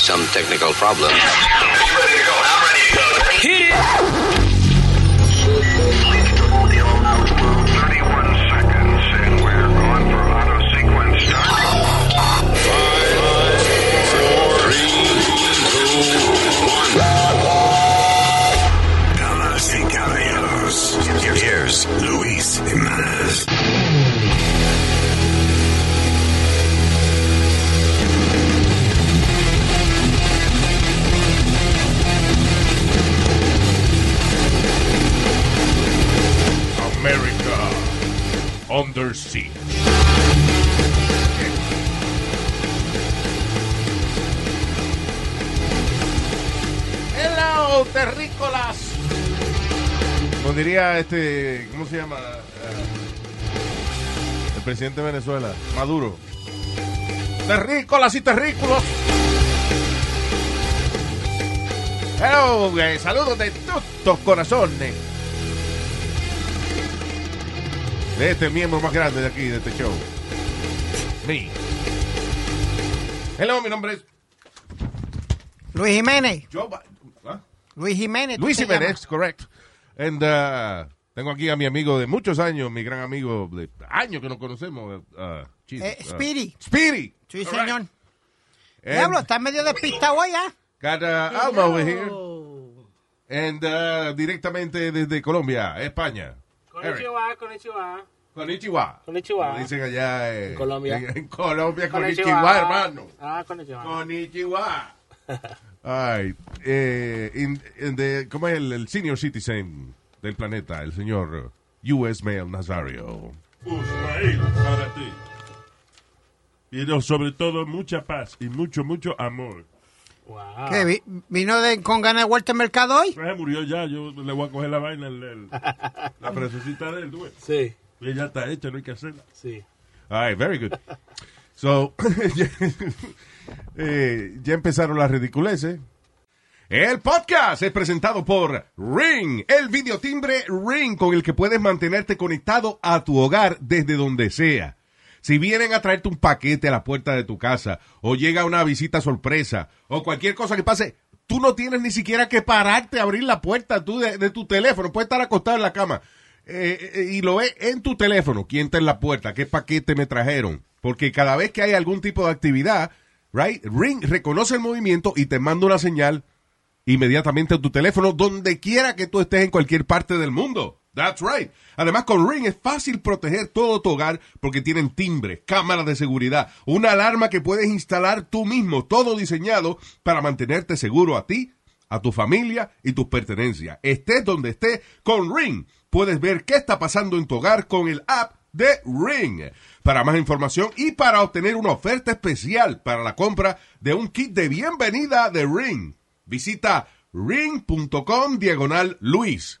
some technical problem. Under siege. Hello, terrícolas. Como diría este, ¿cómo se llama? Eh, el presidente de Venezuela, Maduro. Terrícolas y terrículos. Hello, eh, saludos de todos corazones. De este miembro más grande de aquí, de este show. Me. Hello, mi nombre es Luis Jiménez. ¿Ah? Luis Jiménez. ¿tú Luis Jiménez, llamas? correct. And uh, tengo aquí a mi amigo de muchos años, mi gran amigo de años que nos conocemos. Uh, Eh, uh, Speedy. Speedy. Sí, All señor. right. Diablo, And está medio despistado hoy, ¿ah? got uh, Alma over here. And uh, directamente desde Colombia, España. Konnichiwa, konnichiwa. Konnichiwa. Konnichiwa. Como dicen allá eh, En Colombia. En, en Colombia, konnichiwa, hermano. Ah, konnichiwa. Konnichiwa. Ay, eh, in- in the- ¿cómo es el, el senior citizen del planeta? El señor U.S. Mail Nazario. Ismael, para ti. Pero sobre todo mucha paz y mucho, mucho amor. Wow. ¿Qué, vi- ¿Vino de, con ganas de vuelta al mercado hoy? Se murió ya, yo le voy a coger la vaina, el- el- la frasecita de él, tú ves. Sí, Y ya está hecha, no hay que hacerla. sí. Ay, very good. So, ya, eh, ya empezaron las ridiculeces. El podcast es presentado por Ring, el videotimbre Ring con el que puedes mantenerte conectado a tu hogar desde donde sea. Si vienen a traerte un paquete a la puerta de tu casa, o llega una visita sorpresa, o cualquier cosa que pase, tú no tienes ni siquiera que pararte a abrir la puerta tú de, tu teléfono. Puedes estar acostado en la cama eh, eh, y lo ves en tu teléfono. ¿Quién está en la puerta? ¿Qué paquete me trajeron? Porque cada vez que hay algún tipo de actividad, right, Ring reconoce el movimiento y te manda una señal inmediatamente a tu teléfono donde quiera que tú estés en cualquier parte del mundo. That's right. Además, con Ring es fácil proteger todo tu hogar porque tienen timbre, cámaras de seguridad, una alarma que puedes instalar tú mismo, todo diseñado para mantenerte seguro a ti, a tu familia y tus pertenencias. Estés donde estés, con Ring puedes ver qué está pasando en tu hogar con el app de Ring. Para más información y para obtener una oferta especial para la compra de un kit de bienvenida de Ring, visita ring.com diagonal Luis.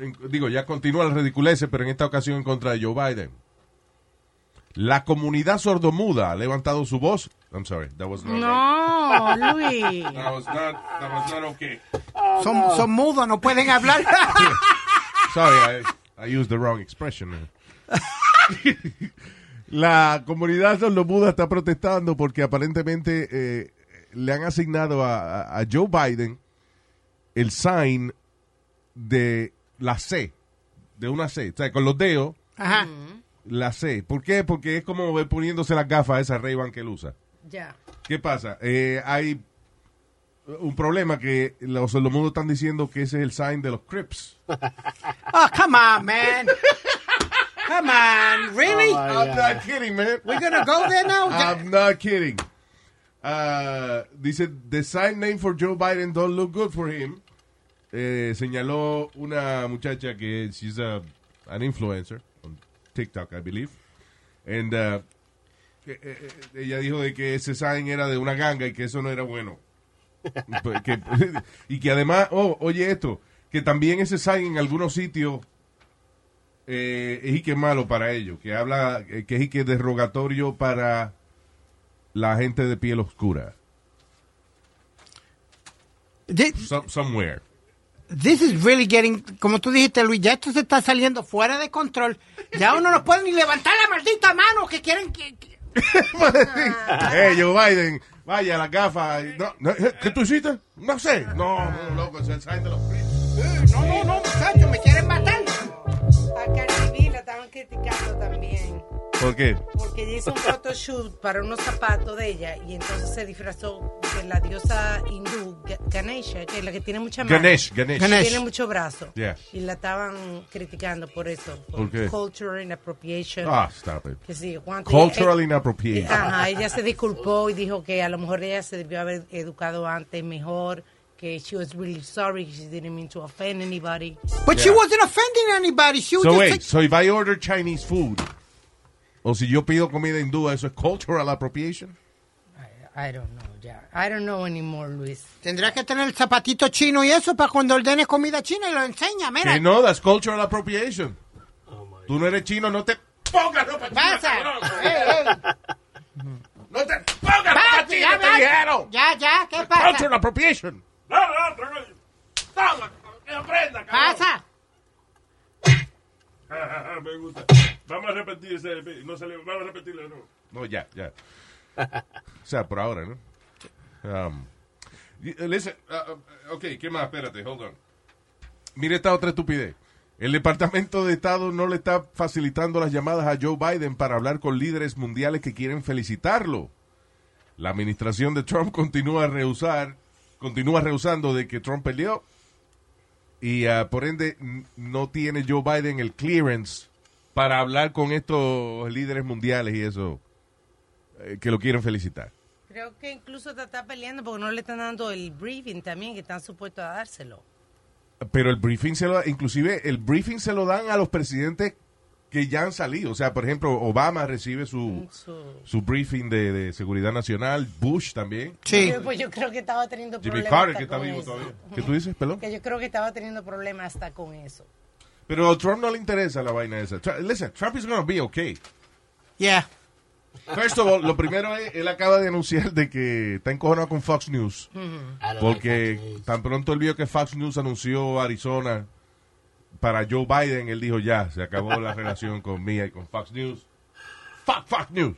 En- Digo, ya continúa el ridiculece, pero en esta ocasión en contra de Joe Biden. La comunidad sordomuda ha levantado su voz. I'm sorry, that was not right. No, Luis. That was not, that was not okay. Son, son mudos, no pueden hablar. Sorry, I, I used the wrong expression. La comunidad sordomuda está protestando porque aparentemente eh, le han asignado a Joe Biden el sign de la C, de una C, o sea, con los dedos, Ajá. la C. ¿Por qué? Porque es como ver poniéndose las gafas esas ray que él usa. Ya. ¿Qué pasa? Eh, hay un problema que los sordomudos están diciendo que ese es el sign de los Crips. Oh, come on, man. Come on, really? I'm not kidding, man. We're gonna go there now? I'm not kidding. Uh, dice, the sign name for Joe Biden don't look good for him. Eh, señaló una muchacha que she's a, an influencer on TikTok, I believe. And uh, que, eh, eh, ella dijo de que ese sign era de una ganga y que eso no era bueno. Pues, que- y que además, oh, oye esto, que también ese sign en algunos sitios eh, es y que malo para ellos, que habla, que es y que derogatorio para la gente de piel oscura. Some- somewhere. This is really getting, como tú dijiste, Luis, ya esto se está saliendo fuera de control. Ya uno no puede ni levantar la maldita mano que quieren que... que- Eh, Joe Biden, vaya, las gafas. No, no, eh, ¿Qué tú hiciste? No sé. No, no, loco, sign de los. No, no, no, muchachos, me quieren matar. Criticando también. ¿Por qué? Porque ella hizo un photoshoot para unos zapatos de ella y entonces se disfrazó de la diosa hindú Ga- Ganesha, que es la que tiene mucha mano. Ganesh, Ganesh. Ganesh. Tiene mucho brazo. Yeah. Y la estaban criticando por eso. ¿Por qué? Culture inappropriation. Ah, stop it. Que sí, cuánto- Cultural eh, inappropriation. Ajá, ella se disculpó y dijo que a lo mejor ella se debió haber educado antes mejor, que she was really sorry, she didn't mean to offend anybody. But she wasn't offending anybody. She was So just wait, so if I order Chinese food, o si yo pido comida hindú, ¿eso es cultural appropriation? I don't know, ya. I don't know anymore, Luis. Tendrás que tener el zapatito chino y eso para cuando ordenes comida china y lo enseña, mira. Que no, that's cultural appropriation. Tú no eres chino, no te pongas ropa china, Pasa. No te pongas ropa china, te dijeron. Ya, ya, ¿qué pasa? Cultural appropriation. No, no, que aprenda, cabrón. Pasa. Me gusta. Vamos a repetir ese. No salió. Vamos a repetirlo nuevo. No, ya, ya. o sea, por ahora, ¿no? Um, listen, uh, uh, ok, ¿qué más? Espérate, hold on. Mire esta otra estupidez. El Departamento de Estado no le está facilitando las llamadas a Joe Biden para hablar con líderes mundiales que quieren felicitarlo. La administración de Trump continúa a rehusar, continúa rehusando de que Trump peleó y ah, por ende no tiene Joe Biden el clearance para hablar con estos líderes mundiales y eso eh, que lo quieren felicitar. Creo que incluso está peleando porque no le están dando el briefing también, que están supuestos a dárselo. Pero el briefing se lo, inclusive el briefing se lo dan a los presidentes que ya han salido. O sea, por ejemplo, Obama recibe su, Su- su briefing de, de seguridad nacional, Bush también, Sí. Pues yo creo que estaba teniendo Jimmy problemas. Carter hasta que está con vivo eso. todavía. ¿Qué tú dices, perdón? Que yo creo que estaba teniendo problemas hasta con eso. Pero a Trump no le interesa la vaina esa. Tr- Listen, Trump is going to be okay. Yeah. First of all, lo primero es, él acaba de anunciar de que está encojonado con Fox News. Porque tan pronto él vio que Fox News anunció Arizona para Joe Biden, él dijo ya, se acabó la relación con Mia y con Fox News. Fuck Fox News.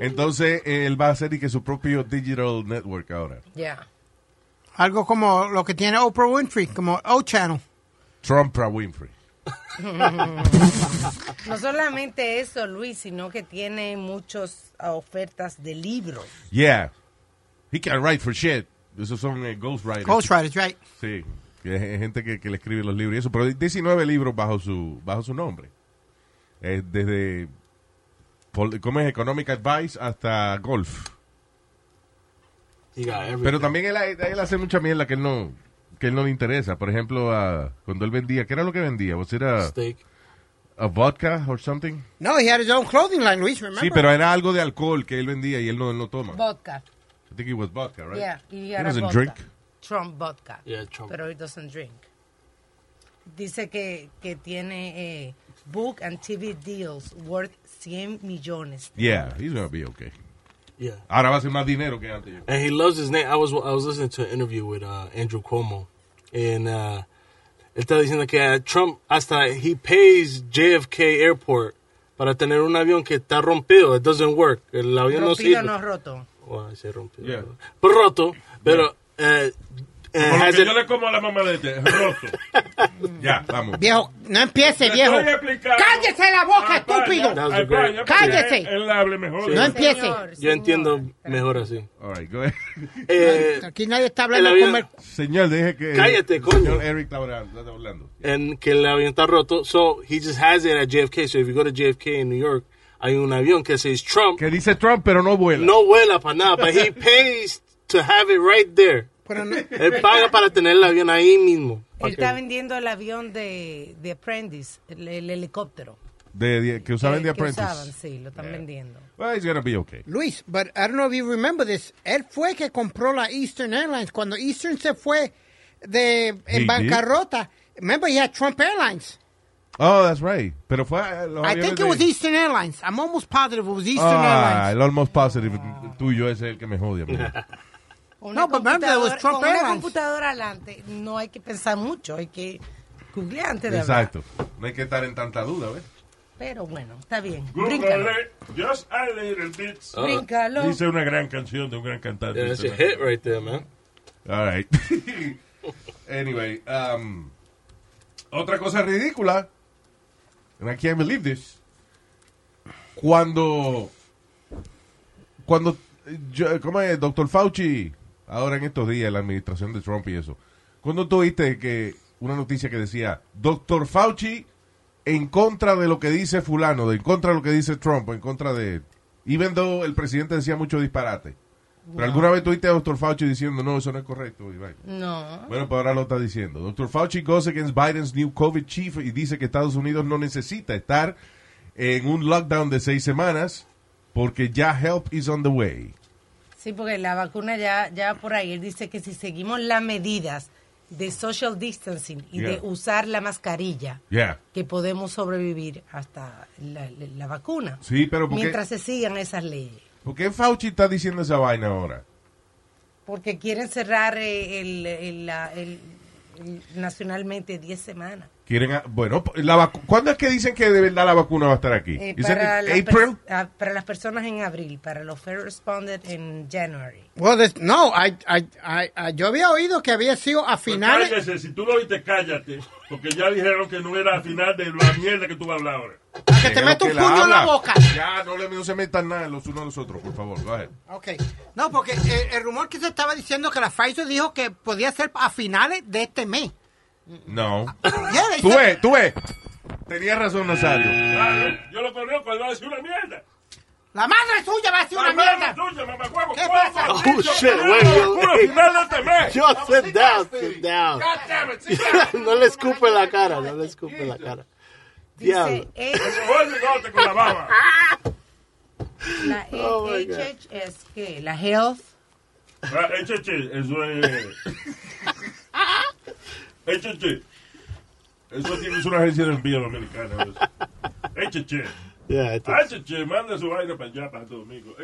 Entonces él va a hacer y que su propio digital network ahora. Ya. Algo como lo que tiene Oprah Winfrey, como O-Channel. Trump para Winfrey. No solamente eso, Luis, sino que tiene muchas ofertas de libros. Yeah. He can write for shit. Esos son eh, ghostwriters. Ghostwriters, right. Sí, que es gente que, que le escribe los libros y eso, pero 19 libros bajo su bajo su nombre. Eh, desde ¿cómo es? Economic Advice hasta golf. He. Pero también él, él hace mucha mierda que él no que él no le interesa. Por ejemplo, a- cuando él vendía, ¿qué era lo que vendía? ¿Was it a, steak. a vodka or something? No, he had his own clothing line, Luis, remember? Sí, pero era algo de alcohol que él vendía y él no, él no toma. Vodka. I think it was vodka, right? Yeah, He era doesn't vodka. drink. Trump vodka. Yeah, Trump. Pero he doesn't drink. Dice que, que tiene eh, book and TV deals worth 100 millones. Yeah, he's gonna be okay. Yeah. Ahora va a ser más dinero que antes. And he loves his name. I was I was listening to an interview with uh, Andrew Cuomo, and uh, él está diciendo que uh, Trump hasta he pays JFK Airport para tener un avión que está rompido. It doesn't work. El avión no Rompido sirve. no roto. Well, I say rompido. Yeah. Pero roto. Pero eh, eh, lo que yo le como a la mamá de este, roto. Ya, vamos. Viejo, no empiece, viejo. ¡Cállese la boca, Ah, estúpido! Vaya, Cállese. Él, él hable mejor. No empiece. Señor, Yo señor. entiendo mejor así. All right, go ahead. Eh, Aquí nadie está El hablando avión- como... Señor, deje que. Cállate, coño. Señor Eric está hablando. está hablando. and que el avión está roto. So he just has it at JFK. So if you go to JFK in New York, hay un avión que says Trump. Que dice Trump, pero no vuela. No vuela para nada, but he pays to have it right there. Pero no- Él paga para tener el avión ahí mismo. Él que- está vendiendo el avión de, de Apprentice, el, el helicóptero. de, de- que usaban que, The que Apprentice. usaban, sí, lo están Yeah. vendiendo. Well, it's gonna be okay. Luis, but I don't know if you remember this. Él fue que compró la Eastern Airlines. Cuando Eastern se fue de He en did? bancarrota, remember he had Trump Airlines. Oh, that's right. Pero fue eh, I think de- it was Eastern Airlines. I'm almost positive it was Eastern Ah, Airlines. el almost positive tuyo ese es el que me jode a mí. Una No, computadora- Trump con una computadora adelante no hay que pensar mucho, hay que googlear antes de hablar. Exacto. No hay que estar en tanta duda, ¿ves? Pero bueno, está bien. Google just a little bit. Bríncalo. Dice una gran canción de un gran cantante. Yeah, that's a hit right there, man. All right. anyway, um, otra cosa ridícula, and I can't believe this, cuando, cuando, yo, ¿cómo es? Doctor Fauci, ahora en estos días, la administración de Trump y eso, cuando tú viste que una noticia que decía, Doctor Fauci en contra de lo que dice fulano, de en contra de lo que dice Trump, en contra de, even though el presidente decía mucho disparate. Pero alguna vez tuviste a Dr. Fauci diciendo, no, eso no es correcto. y vaina. No. Bueno, pues ahora lo está diciendo. Dr. Fauci goes against Biden's new COVID chief y dice que Estados Unidos no necesita estar en un lockdown de seis semanas porque ya help is on the way. Sí, porque la vacuna ya, ya por ahí. Él dice que si seguimos las medidas de social distancing y de usar la mascarilla, Yeah. que podemos sobrevivir hasta la, la- la vacuna. Sí, pero ¿por qué, Mientras se sigan esas leyes. ¿por qué Fauci está diciendo esa vaina ahora? Porque quieren cerrar eh, el, el- la- el- el- nacionalmente 10 semanas. Quieren, a- bueno, la vacu- ¿cuándo es que dicen que de verdad la vacuna va a estar aquí? Eh, para, las ah, para las personas en abril, para los first responders en January. Well, no, I, I, I, I- yo había oído que había sido a Pues finales. cállese, si tú lo oíste, cállate. Porque ya dijeron que no era al final de la mierda que tú vas a hablar ahora. que te meto un puño en la boca. Ya, no, le, no se metan nada los unos a los otros, por favor. Go ahead. Ok. No, porque el, el rumor que se estaba diciendo que la Pfizer dijo que podía ser a finales de este mes. No. Yeah, Tú ves, tú ves. Tenías razón, Nazario. Yo lo conozco, él va a decir una mierda. La madre suya va a ser una Mamá, mierda. tuya, ¿Qué ¿cuál? pasa? Oh, shit, final de este mes. Yo, sit down, sit down. God damn it, sit down. no le escupe la cara, no le escupe la cara. Dice, Diablo. eh, con la baba. la Oh, my God. HH es que la health, Echeche, eso es. Echeche. Eso tiene es una agencia de envío. Yeah, manda su vaina para allá, para Domingo.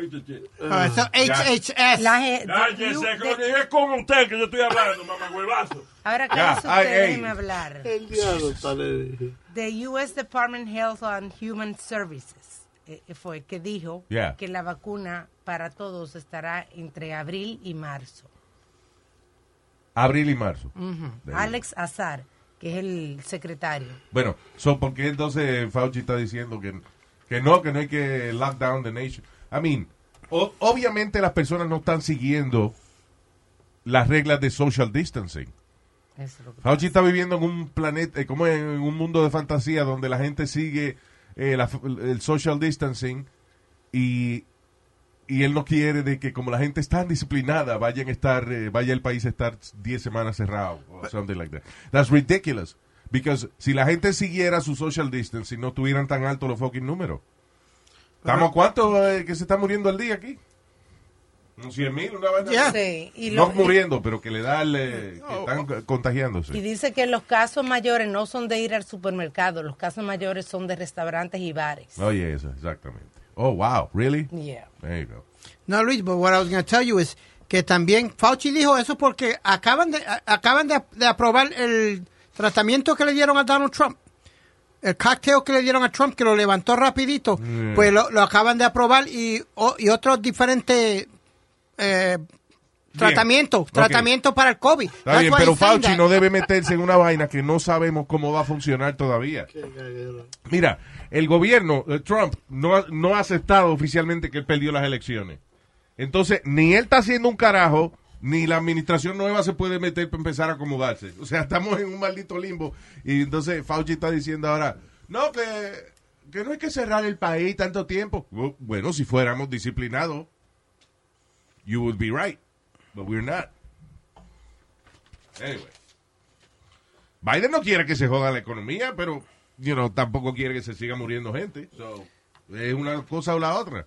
Ah, eso HHS. la Cállese, que es con usted que yo estoy hablando, mamacuevazo. ahora usted, déjeme hablar. el diablo está de- The U.S. Department of Health and Human Services eh, fue que dijo Yeah. que la vacuna para todos estará entre abril y marzo. Abril y marzo. Alex Azar, que es el secretario. Bueno, so, ¿por qué entonces Fauci está diciendo que, que no, que no hay que lock down the nation? I mean, o- obviamente las personas no están siguiendo las reglas de social distancing. Es Fauci está viviendo en un planeta, eh, como en un mundo de fantasía donde la gente sigue eh, la- el social distancing y, y él no quiere de que como la gente es tan disciplinada vayan a estar, eh, vaya el país a estar 10 semanas cerrado o something like that. That's ridiculous. Because si la gente siguiera su social distancing no tuvieran tan altos los fucking números. ¿Estamos cuántos eh, que se está muriendo al día aquí? Un 100 mil, una vaina. Yeah. Sí, y, No muriendo, pero que le da el, eh, que están contagiándose. y dice que los casos mayores no son de ir al supermercado, los casos mayores son de restaurantes y bares. Oye, eso, exactamente. Oh, wow, really? Yeah. There you go. No, Luis, but what I was going to tell you is que también Fauci dijo eso porque acaban de a- acaban de, de aprobar el tratamiento que le dieron a Donald Trump. El cocktail que le dieron a Trump, que lo levantó rapidito, pues lo, lo acaban de aprobar y, o- y otros diferentes eh, tratamientos, Ok. tratamientos para el COVID. Está That's bien, pero Fauci that. no debe meterse en una vaina que no sabemos cómo va a funcionar todavía. Mira, el gobierno, eh, Trump, no ha, no ha aceptado oficialmente que él perdió las elecciones. Entonces, ni él está haciendo un carajo, ni la administración nueva se puede meter para empezar a acomodarse. O sea, estamos en un maldito limbo. Y entonces Fauci está diciendo ahora, no, que, que no hay que cerrar el país tanto tiempo. Bu- Bueno, si fuéramos disciplinados, you would be right. But we're not. Anyway. Biden no quiere que se joda la economía, pero you know, tampoco quiere que se siga muriendo gente. So, es una cosa o la otra.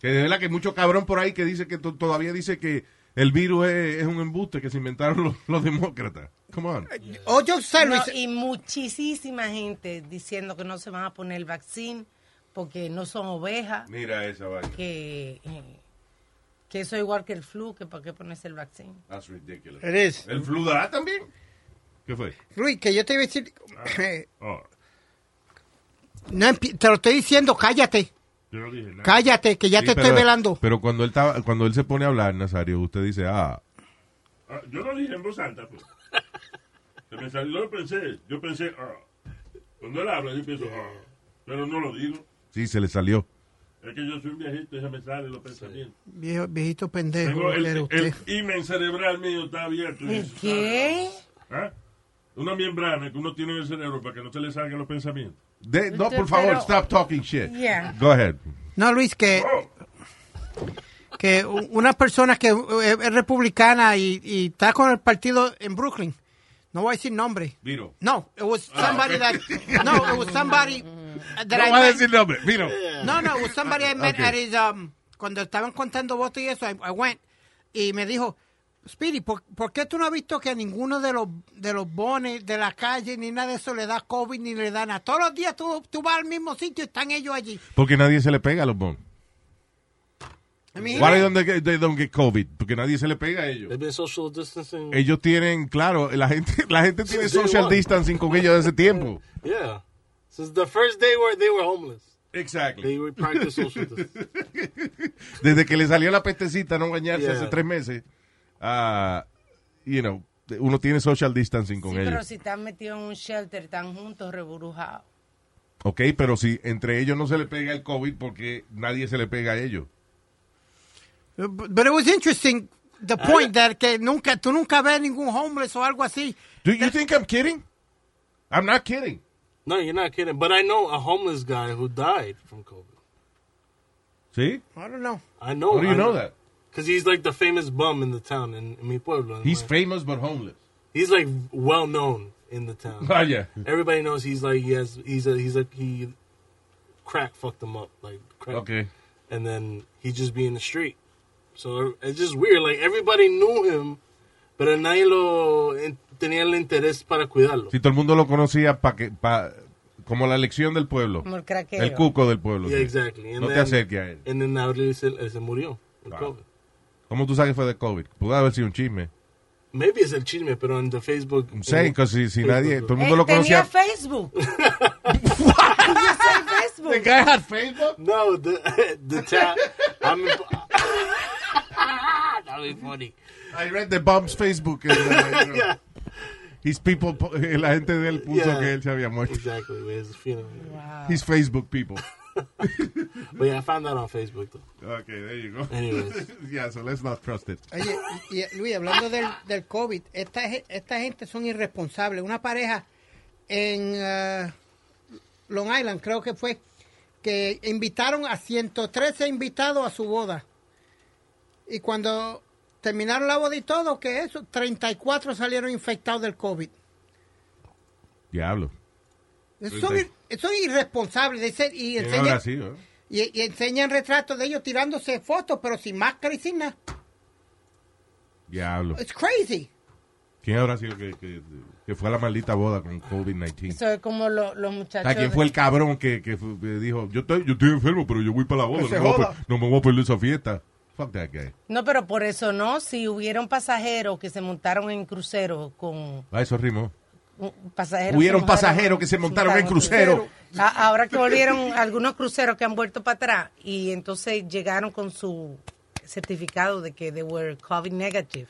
Que de verdad que hay mucho cabrón por ahí que dice que to- todavía dice que el virus es, es un embuste que se inventaron los, los demócratas. Come on. O yo sé, No, y muchísima gente diciendo que no se van a poner el vaccín porque no son ovejas, Mira esa vaina. que, eh, que eso es igual que el flu, que para qué ponerse el vaccín. That's ridiculous. it is. ¿El flu dará también? ¿Qué fue? Luis, que yo te iba a decir, eh, Oh, no te lo estoy diciendo, cállate, yo no dije nada. cállate, que ya Sí, te pero- estoy velando. Pero cuando él, estaba, cuando él se pone a hablar, Nazario, usted dice, ah, Ah, yo no dije en voz alta, pues. Se me salió, yo pensé, yo pensé, ah. Cuando él habla, yo pienso, ah. Pero no lo digo. sí, se le salió. Es que yo soy un viejito y se me salen los pensamientos. Viejo, viejito pendejo, Tengo el, el, imen cerebral mío está abierto. y ¿El eso qué? está- ¿Ah? Una membrana que uno tiene en el cerebro para que no se le salgan los pensamientos. De- no, por favor, pero- stop talking shit. Yeah. Go ahead. No, Luis, que, Oh, que una persona que eh, es republicana y, y está con el partido en Brooklyn, no voy a decir nombre. Viro. No, it was somebody that, no, it was somebody that No I va a decir nombre. Viro. No, no, somebody I met Okay. at his, um, cuando estaban contando votos y eso, I, I went, y me dijo, Speedy, ¿por, por qué tú no has visto que a ninguno de los, de los bones de la calle ni nada de eso le da COVID ni le da nada? Todos los días tú, tú vas al mismo sitio y están ellos allí. Porque nadie se le pega a los mean, Why don't they they don't get COVID? Porque nadie se le pega a ellos. Social distancing. Ellos tienen, claro, la gente, la gente tiene social distancing con ellos desde ese tiempo. Yeah. Since the first day where they were homeless. Exactly. They would practice social distancing. Desde que le salió la pestecita no bañarse Yeah. hace tres meses, ah, you know, uno tiene social distancing con Sí, pero ellos. si están metidos en un shelter, están juntos, reburujados. Ok, pero si entre ellos no se le pega el COVID porque nadie se le pega a ellos. But but it was interesting, the point that que nunca, tú nunca ves ningún homeless o algo así. Do you think I'm kidding? I'm not kidding. No, you're not kidding. But I know a homeless guy who died from COVID. See? I don't know. I know. How do you know that? Because he's like the famous bum in the town in, in mi pueblo. in He's my- famous but homeless. he's like well known in the town. Ah, Vaya. Everybody knows he's like he has he's a he's a he crack fucked him up like crack. Okay. and then he just be in the street. So it's just weird. Like everybody knew him, but nadie lo en- tenía el interés para cuidarlo. Si todo el mundo lo conocía pa que, pa, como la elección del pueblo. Como el. El cuco del pueblo. Yeah, sí. exactly. No te then- acerques a él. Then abril se, él se murió. el Wow. COVID. ¿Cómo tú sabes que fue de COVID? Pudo haber sido un chisme. Maybe es el chisme, pero en the Facebook. I'm saying, que si, si Facebook. nadie, todo el Eh, mundo lo tenía conocía. Facebook. You say Facebook. guy had Facebook? No, the the chat. I'm. That'd be funny. I read the Bob's Facebook. and, uh, you know, Yeah. His people, la gente de él puso Yeah. que él se había muerto. Exactly. His funeral. His Facebook people. But yeah, I found that on Facebook though. Okay, there you go. Anyways. yeah, so let's not trust it. Oye, y, Luis, hablando del, del COVID, esta, esta gente son irresponsables. Una pareja en eh, Long Island, creo que fue, que invitaron a 113 invitados a su boda. Y cuando terminaron la boda y todo, que eso, 34 salieron infectados del COVID. Diablo. Eso son, ir- eso es irresponsable. de ser- y, ¿Quién enseñan, eh? y, y enseñan retratos de ellos tirándose fotos, pero sin máscara y sin nada. Diablo. It's crazy. ¿Quién habrá sido que, que, que fue a la maldita boda con COVID-19? Eso es como lo- los O muchachos. sea, ¿quién fue el cabrón que, que fue- que dijo, yo estoy, yo estoy enfermo, pero yo voy para la boda, voy a no me voy a perder esa fiesta? Fuck that guy. No, pero por eso no. Si hubieron pasajeros que se montaron en crucero con Ah, eso rimó. un- pasajeros. Hubieron pasajeros que se montaron en crucero. A- ahora que volvieron algunos cruceros que han vuelto para atrás y entonces llegaron con su certificado de que they were COVID negative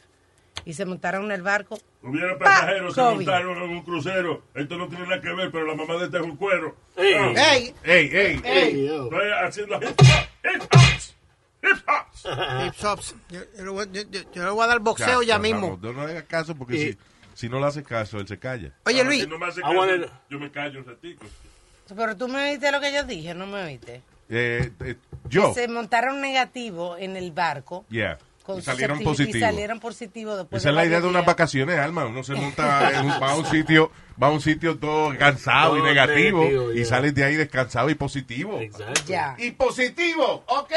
y se montaron en el barco. Hubieron ¡Pa! pasajeros, se montaron en un crucero. Esto no tiene nada que ver, pero la mamá de este es un cuero. Hey. Ah, ¡Ey! Ey, ey. Estoy haciendo hip hop, hip hops, hip hops. Yo, yo le voy, yo- yo- yo le voy a dar boxeo ya, mismo. vamos, no le hagas caso porque Y- si, si no le haces caso, él se calla. Oye, Ah, Luis, si no me hace I caso, wanted- yo me callo un ratico. Pero tú me oíste lo que yo dije, no me oíste. Eh, eh, yo, Se montaron negativo en el barco yeah. Y salieron positivos. Y salieron positivos después Esa de es la idea de unas vacaciones, Alma. Uno se monta, en un- va a un sitio, va a un sitio todo cansado y negativo, negativo, y yeah. sales de ahí descansado y positivo. Exacto. Ya. Y positivo, ok.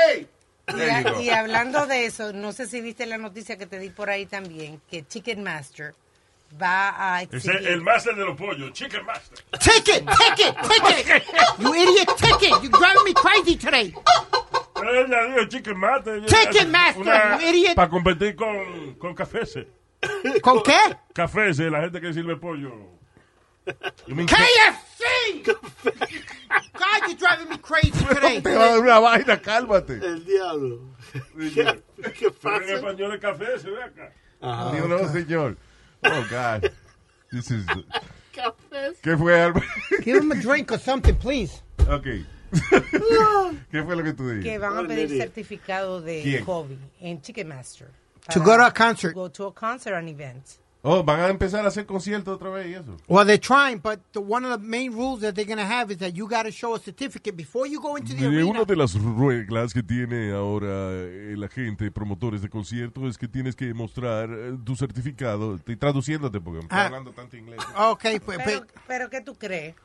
Y, you hablando de eso, no sé si viste la noticia que te di por ahí también, que Chicken Master va a exigir... es el máster de los pollos, Chicken Master. Take it, take it, take it. You idiot, take it. You're driving me crazy today. Pero ella dijo Chicken Master. Chicken Master, you idiot. Para competir con, con cafés. ¿Con qué? Cafés, la gente que sirve pollo. You mean KFC! God, you're driving me crazy today. Te va a dar una vaina, cálmate. El diablo. ¿Qué, qué Pero en pasa? español es café, se ve acá. Digo, no, señor. Oh, God. This is... ¿Qué fue, Alma? Give him a drink or something, please. ok. ¿Qué fue lo que tú que dijiste? van a pedir Olvidé. certificado de ¿Quién? COVID en Ticketmaster. To go to a concert. To go to a concert and event. Oh, van a empezar a hacer conciertos otra vez y eso. Well, they're trying, but the, one of the main rules that they're going to have is that you got to show a certificate before you go into the Eh, arena. Una de las reglas que tiene ahora eh, la gente, promotores de conciertos, es que tienes que mostrar eh, tu certificado. Estoy traduciéndote porque me estoy Ah. hablando tanto inglés. Okay, pues, Pero, pues, pero ¿qué tú crees?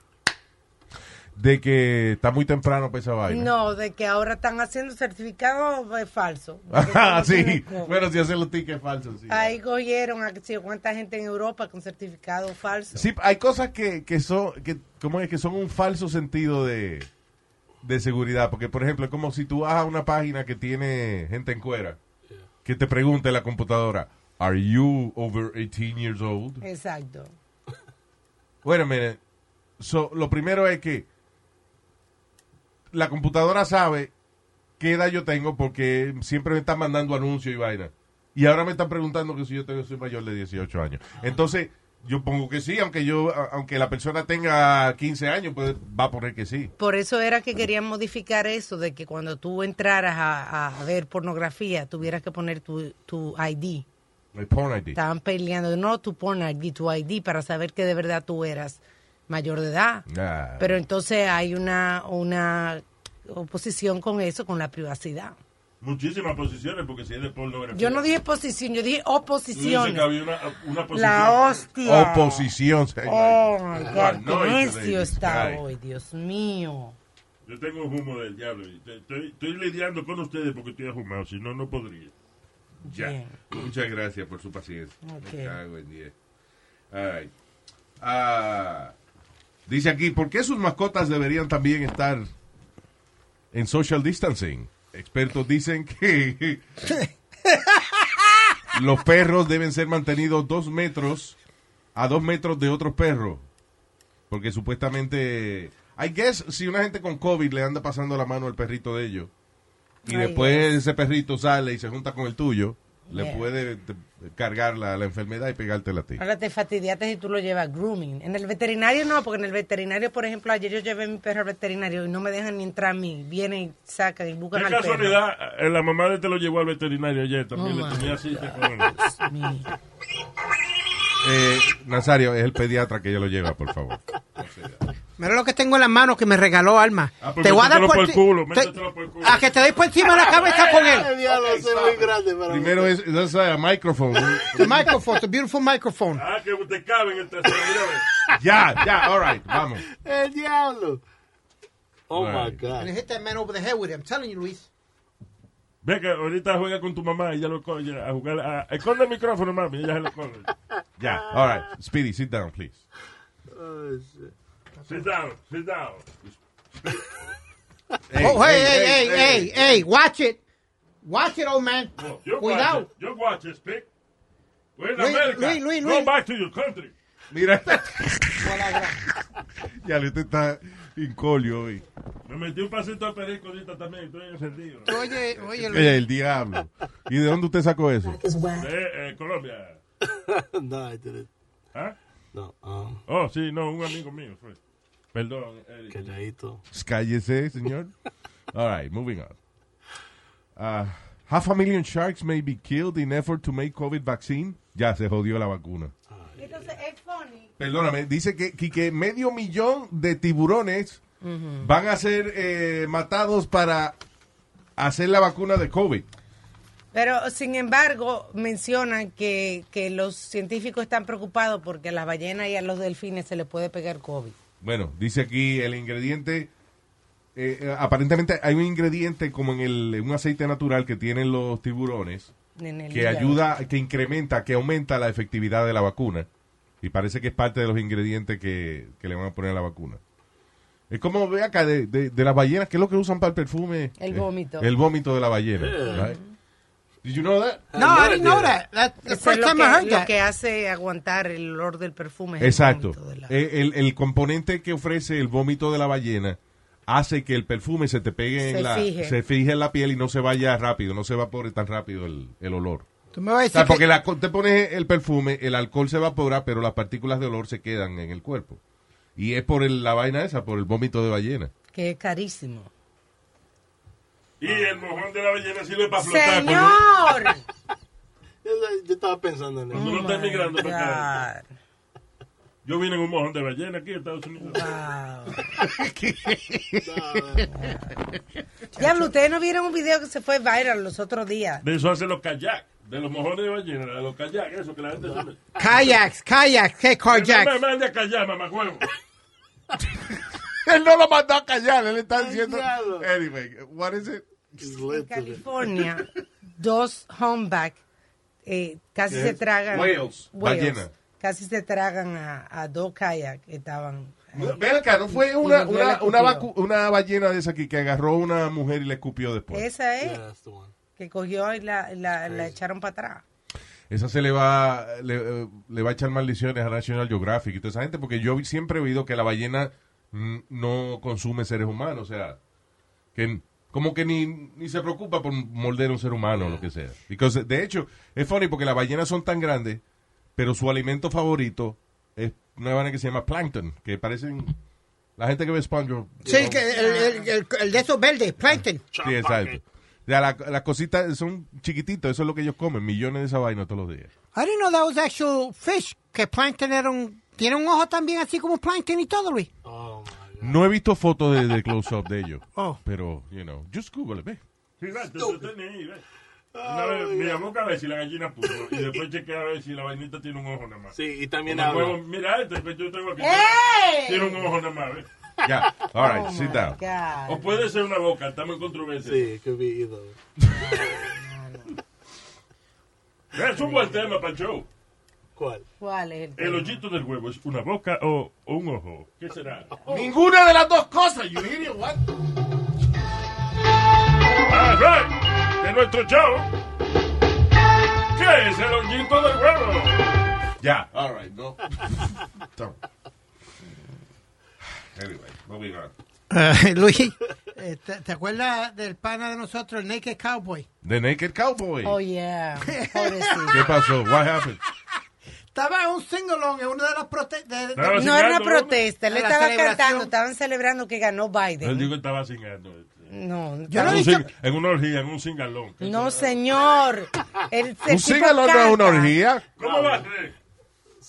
De que está muy temprano para esa vaina. No, de que ahora están haciendo certificado eh, falso. Ah, sí. Bueno, si hacen los tickets falsos, sí. Ahí cogieron a cuánta gente en Europa con certificado falso. Sí, hay cosas que, que son, que, ¿cómo es? que son un falso sentido de, de seguridad. Porque, por ejemplo, es como si tú vas a una página que tiene gente en cuera, que te pregunte la computadora, ¿Are you over 18 years old? Exacto. Wait a minute. So, lo primero es que la computadora sabe qué edad yo tengo porque siempre me están mandando anuncios y vaina. Y ahora me están preguntando que si yo tengo, soy mayor de 18 años. Entonces, yo pongo que sí, aunque yo, aunque la persona tenga 15 años, pues va a poner que sí. Por eso era que querían modificar eso, de que cuando tú entraras a, a ver pornografía, tuvieras que poner tu, tu ID. El porn ID. Estaban peleando, no tu porn ID, tu ID, para saber que de verdad tú eras mayor de edad. Ah. Pero entonces hay una, una oposición con eso, con la privacidad. Muchísimas posiciones, porque si es de pornografía. Yo no dije posición, yo dije oposición. que había una, una posición. La hostia. Oposición. señor. Oh, my Ah, God, qué está hoy, Dios mío. Yo tengo humo del diablo. Estoy, estoy lidiando con ustedes porque estoy ahumado, si no, no podría. Ya. Bien. Muchas gracias por su paciencia. Ok. Me cago en diez. All right. Ah, dice aquí, ¿por qué sus mascotas deberían también estar en social distancing? Expertos dicen que los perros deben ser mantenidos dos metros a dos metros de otros perros. Porque supuestamente, I guess, si una gente con COVID le anda pasando la mano al perrito de ellos y Ay, después ese perrito sale y se junta con el tuyo, le Yeah. puede cargar la, la enfermedad y pegártela a ti. Ahora te fastidiaste si tú lo llevas grooming. En el veterinario no, porque en el veterinario, por ejemplo, ayer yo llevé a mi perro al veterinario y no me dejan ni entrar a mí. Vienen y sacan y buscan al perro. casualidad, eh, la mamá de te lo llevó al veterinario ayer, también Oh, le tenía. Mi- Eh, Nazario, es el pediatra que yo lo lleva, por favor. mira lo que tengo en la mano que me regaló Alma. Ah, pues te voy a dar métetelo por, por el ti- culo, te- métetelo por el culo. A que te doy por encima de la cabeza con él. El diablo es muy grande para Primero es, es a microphone. The microphone, the beautiful microphone. Ah, que te cabe en el trasero. ve. ya, ya, all right, vamos. El diablo. Oh my. God. And hit that man over the head with it. I'm telling you, Luis. Ve que ahorita juega con tu mamá y ya lo coge a jugar. A, esconde el micrófono, mami, ella se lo esconde. Ya, all right. Speedy, sit down, please. Oh, shit. Sit down, sit down. Hey, oh, hey, hey, hey, hey, hey, watch it. Watch it, old man. You Cuidado. watch it. You watch it, speak. We're in Luis, America. Luis, Luis, Go back to your country. Mira. ya, usted está incolio hoy. Me metí un pasito de perico ahorita también, estoy encendido. Oye, oye, Luis. Eh, El diablo. ¿Y de dónde usted sacó eso? De eh, Colombia. no, I didn't. ¿Ah? No, um, Oh, sí, no, un amigo mío fue. Perdón, Eric. calladito. Cállese, señor. All right, moving on. Uh, half a million sharks may be killed in effort to make COVID vaccine. Ya se jodió la vacuna. Entonces es funny. Perdóname, dice que, que, que medio millón de tiburones van a ser eh, matados para hacer la vacuna de COVID. Pero, sin embargo, mencionan que, que los científicos están preocupados porque a las ballenas y a los delfines se les puede pegar COVID. Bueno, dice aquí el ingrediente. eh, eh, aparentemente hay un ingrediente como en el, en un aceite natural que tienen los tiburones que hígado. ayuda, que incrementa, que aumenta la efectividad de la vacuna. Y parece que es parte de los ingredientes que, que le van a poner a la vacuna. Es como, ve acá, de, de, de las ballenas, ¿qué es lo que usan para el perfume? El Eh, vómito. el vómito de la ballena. Yeah. Did you know that? No, I didn't know that. That's the Eso es first lo time I que, heard lo that. que hace aguantar el olor del perfume. el Exacto. la- Eh, El, el componente que ofrece el vómito de la ballena hace que el perfume se te pegue Se en la, fije. se fije en la piel y no se vaya rápido, no se evapore tan rápido el, el olor. Tú me vas a O decir sea, porque que- la- te pones el perfume, el alcohol se evapora, pero las partículas de olor se quedan en el cuerpo. Y es por el- la vaina esa, por el vómito de ballena. Que es carísimo. Y el mojón de la ballena sirve para flotar. Cuando, ¡Señor! Yo, yo estaba pensando en cuando eso. uno está emigrando para acá. Yo vine en un mojón de ballena aquí en Estados Unidos. Wow. Diablo, ustedes no vieron un video que se fue viral los otros días. De eso hacen los kayak. De los mojones de ballena, de los kayak, eso que la gente se. Kayaks, kayaks, No kayaks. me mande a callar, mamacuevo. Él no lo mandó a callar, él está diciendo... Anyway, what is it? En. California, dos homeback eh, casi se tragan. Whales, ballena. Casi se tragan a, a dos kayak que estaban. Ven acá, ¿no fue una, una, una, ballena de esa aquí que agarró a una mujer y le escupió después? Esa es, Yeah, that's the one. que cogió y la, la, la echaron para atrás. Esa se le va, le, eh, le va a echar maldiciones a National Geographic y toda esa gente, porque yo siempre he oído que la ballena no consume seres humanos, o sea, que como que ni, ni se preocupa por morder un ser humano o lo que sea. Because, de hecho, es funny porque las ballenas son tan grandes, pero su alimento favorito es una vaina que se llama plankton, que parecen la gente que ve SpongeBob. Sí, que el, el, el, el de esos verdes, plankton. Sí, exacto. Ya, la- las cositas son chiquititos, eso es lo que ellos comen, millones de esa vaina todos los días. I didn't know that was actual fish. Que plankton era un... Tiene un ojo también así como plankton y todo, Luis. Oh, God. No he visto fotos de, de close-up de ellos. Oh. Pero, you know, just Google it, ve. Sí, va, tú- tú tenés ahí, ve. Una vez me llamó a ver si la gallina puso y después chequeé a ver si la vainita tiene un ojo nada más. Sí, y también habla. huevo, mira este que yo tengo aquí. ¡Ey! Tiene un ojo nada más, ¿ves? Ya, all right, Oh sit down. God. O puede ser una boca, estamos en controversia. Sí, it could be either. Es un buen tema para el show. ¿Cuál? ¿Cuál es el ¿El tema? hoyito del huevo es una boca o, o un ojo? ¿Qué será? Ninguna de las dos cosas, you idiot, what? All right, de nuestro show. ¿Qué es el hoyito del huevo? Ya, all right, no. So. Anyway, moving on. Eh, Luis, eh, ¿te, te acuerdas del pana de nosotros, el Naked Cowboy? The Naked Cowboy. Oh, yeah. ¿Qué pasó? What happened? Estaba en un singalong en una de las protestas. No era una protesta, él estaba cantando, estaban celebrando que ganó Él Biden. dijo que estaba cingando. No, Yo no En, he un dicho- en una orgía, en un cingalón. ¿Qué no, señor. El, el ¿Un singalón no es una orgía? ¿Cómo va a ser?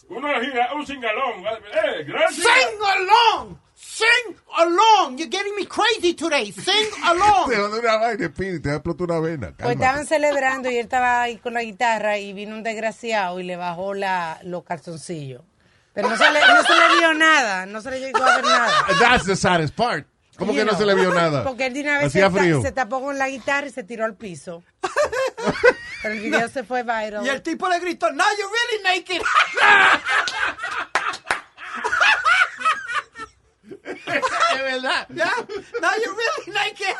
Una orgía, un cingalón. ¡Eh, gracias! Sing along! Sing along! You're getting me crazy today. Sing Te along! a dar una vaina, Speedy, te explotar una vena. Pues estaban celebrando y él estaba ahí con la guitarra y vino un desgraciado y le bajó la, los calzoncillos. Pero no se, le, no se le vio nada, no se le llegó a ver nada. That's the saddest part. ¿Cómo You que no se le vio nada? Porque él de una vez se, ta- tapó con la guitarra y se tiró al piso. Pero el video se fue viral. Y el tipo le gritó, Now you're really naked! Es verdad. yeah? Now you're really naked!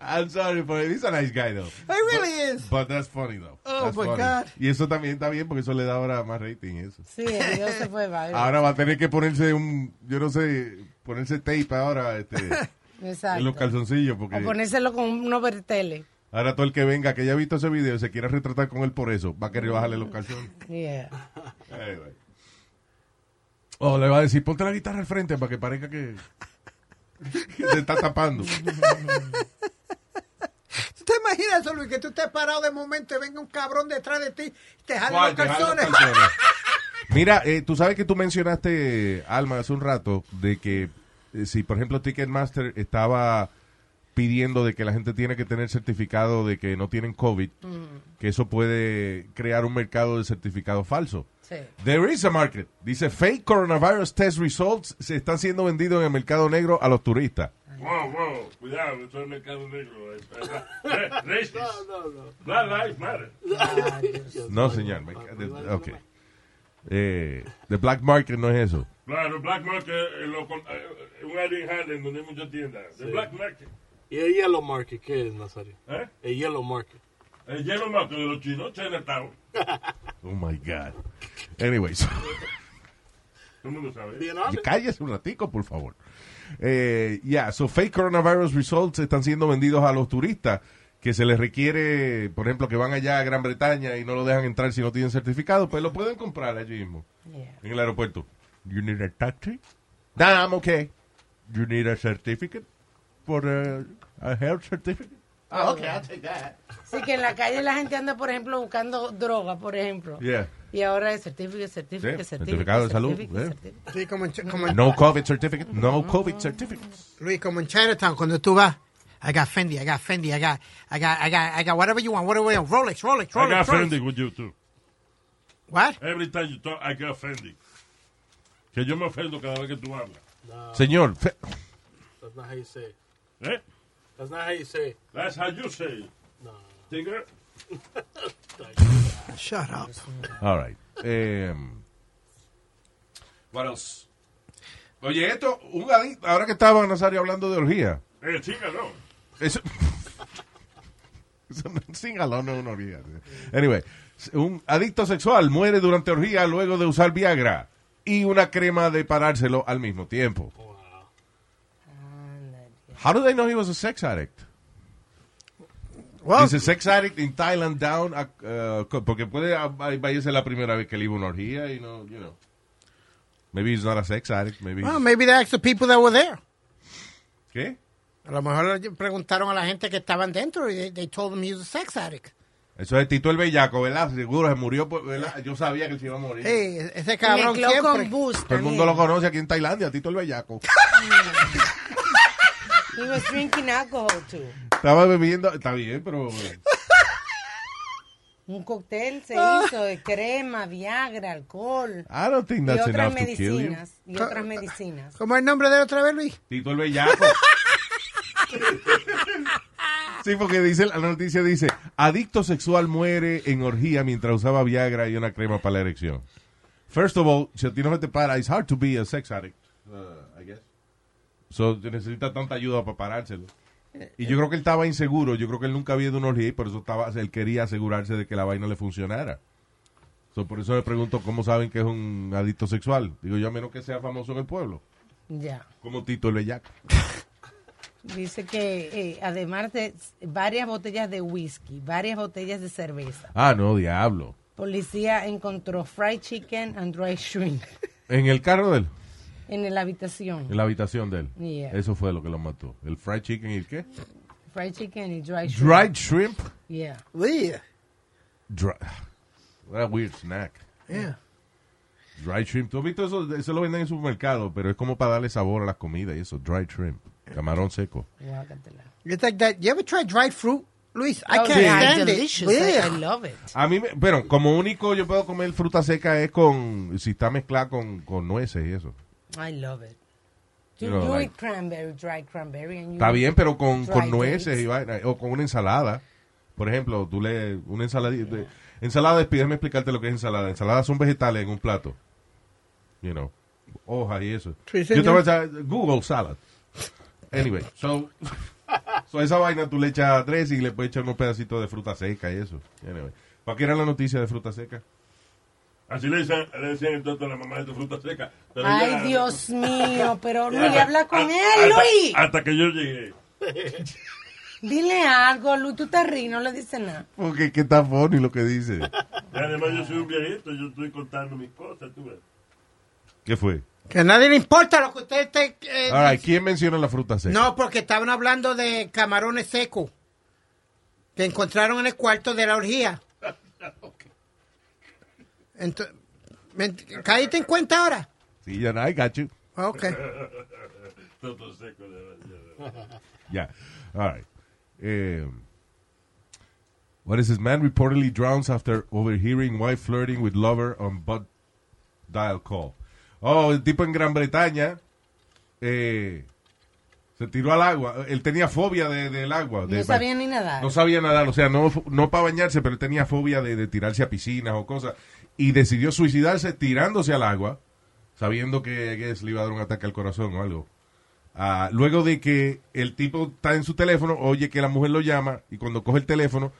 I'm sorry, but he's a nice guy, though. It really is. But that's funny, though. Oh, That's my funny. God. Y eso también está bien porque eso le da ahora más rating. Eso. Sí, el video se fue viral. Ahora va a tener que ponerse un, yo no sé, ponerse tape ahora este, Exacto. en los calzoncillos porque O ponérselo con unos berteles. ahora todo el que venga que haya visto ese video y se quiera retratar con él por eso va a querer bajarle los calzones. Yeah. Anyway. O le va a decir, ponte la guitarra al frente para que parezca que, que te está tapando. ¿Tú te imaginas eso, Luis? Que tú estés parado de momento y venga un cabrón detrás de ti y te jale los calzones. Mira, eh, tú sabes que tú mencionaste, Alma, hace un rato, de que eh, si, por ejemplo, Ticketmaster estaba pidiendo de que la gente tiene que tener certificado de que no tienen COVID, que eso puede crear un mercado de certificados falsos. Sí. There is a market. Dice fake coronavirus test results se están siendo vendidos en el mercado negro a los turistas. Wow, wow, cuidado, esto es el mercado negro. eh, eh, Racist. Black Lives Matter. No, señor. Ok. Eh, the black market no es eso. Claro, Black Market, eh, con- eh, un área en Harlem donde hay muchas tiendas. The Black Market. ¿Y el Yellow Market qué es, Nazario? ¿Eh? El Yellow Market. El Yellow Market de los chinos, Chinatown. Oh my God. Anyways. Todo el mundo sabe. Cállese un ratico, por favor. Eh, yeah, so fake coronavirus results están siendo vendidos a los turistas que se les requiere, por ejemplo, que van allá a Gran Bretaña y no lo dejan entrar si no tienen certificado, pues lo pueden comprar allí mismo, Yeah. en el aeropuerto. You need a taxi? Nah, I'm okay. You need a certificate for a, a health certificate? Ah, okay, I'll take that. Sí, que en la calle la gente anda, por ejemplo, buscando droga, por ejemplo. Yeah. Y ahora es certificado, certificado, Sí, certificado. certificado de salud, certificado. Sí, como en, como en- No COVID certificate, no COVID certificate. Luis, como en Chinatown, cuando tú vas, I got Fendi, I got Fendi, I got, I got, I got, I got whatever you want, whatever you want, Rolex, Rolex, I Rolex, got Rolex. offended with you too. What? Every time you talk, I get offended. Que yo me ofendo cada vez que tú hablas. Señor, fe- That's not how you say it. ¿Eh? That's not how you say it. That's how you say it. No. Tigger. Shut up. All right. Um, what else? Oye, esto, un adicto, ahora que estaba Nazario hablando de orgía. Eh, chica, no. Eso, eso no, sin galón no es una orgía. Anyway, un adicto sexual muere durante orgía luego de usar Viagra y una crema de parárselo al mismo tiempo. How do they know he was a sex addict? Well, Dice sex addict in Thailand down, uh, uh, porque puede vaya a ser la primera vez que él iba una orgía y no, you know. Maybe he's not a sex addict, maybe. well, maybe they asked the people that were there. ¿Qué? A lo mejor le preguntaron a la gente que estaban dentro y they, they told him he was a sex addict. Eso es Tito el Bellaco, ¿verdad? Seguro se murió, por- ¿verdad? Yo sabía que él se iba a morir. Hey, ese cabrón siempre. con Boost Todo el mundo lo conoce aquí en Tailandia, Tito el Bellaco. He was drinking alcohol too. Estaba bebiendo, está bien, pero... Un cóctel se hizo de crema, Viagra, alcohol I don't think y that's otras enough to kill you. medicinas. Y otras medicinas. ¿Cómo es el nombre de otra vez, Luis? Tito el Bellaco. Sí, porque dice la noticia dice, adicto sexual muere en orgía mientras usaba Viagra y una crema para la erección. First of all, si a ti no se te para, it's hard to be a sex addict, uh. So, necesita tanta ayuda para parárselo. Y yo creo que él estaba inseguro, yo creo que él nunca había ido a y por eso estaba, él quería asegurarse de que la vaina le funcionara. So, por eso me pregunto cómo saben que es un adicto sexual. Digo yo, a menos que sea famoso en el pueblo, Ya. como Tito el Bellaco. Dice que eh, además de varias botellas de whisky, varias botellas de cerveza, Ah, no, diablo. policía encontró fried chicken and dry shrimp En el carro de él, en la habitación. en la habitación de él. Yeah. Eso fue lo que lo mató. El fried chicken y el qué? Fried chicken y dry shrimp. Dried shrimp. Yeah. Yeah. Dry. What a weird snack. Yeah. Dried shrimp. ¿Tú has visto eso? Eso lo venden en el supermercado, pero es como para darle sabor a las comidas y eso. Dried shrimp. Camarón seco. It's like that. You ever tried dried fruit, Luis? I Oh, can't yeah, stand delicious. it. I, Yeah. I love it. A mí, me, pero como único yo puedo comer fruta seca es con, si está mezclada con, con nueces y eso. I love it. You, You know, you like- eat cranberry, dried cranberry. And you Está bien, pero con, con nueces y vaina, o con una ensalada. Por ejemplo, tú le una ensalada de, ensalada, déjame explicarte lo que es ensalada. Ensaladas son vegetales en un plato. You know, hojas y eso. Sí, Yo te voy a echar Google salad. Anyway, so, so esa vaina tú le echas tres y le puedes echar unos pedacitos de fruta seca y eso. Anyway, ¿para qué era la noticia de fruta seca? Así le decían, le decían entonces a la mamá de tu fruta seca. Pero Ay, ya- Dios mío, pero Luis, hasta- habla con él, Luis. Hasta que yo llegué. Dile algo, Luis, tú te ríes, no le dices nada. Porque qué tan funny lo que dice. Y además yo soy un viejito, yo estoy contando mis cosas, tú ves. ¿Qué fue? Que a nadie le importa lo que usted esté. eh, right, ¿quién menciona la fruta seca? No, porque estaban hablando de camarones secos que encontraron en el cuarto de la orgía. Entonces, ¿cállate en cuenta ahora? Sí, ya no, I got you. Ok. Todo seco. Yeah. All right. Eh, what is this? Man reportedly drowns after overhearing wife flirting with lover on butt dial call. Oh, el tipo en Gran Bretaña eh, se tiró al agua. Él tenía fobia de- del agua. de- No sabía ni nadar. No sabía nadar, o sea, no, no para bañarse, pero él tenía fobia de, de tirarse a piscinas o cosas. Y decidió suicidarse tirándose al agua, sabiendo que, que le iba a dar un ataque al corazón o algo. Ah, luego de que el tipo está en su teléfono, oye que la mujer lo llama, y cuando coge el teléfono,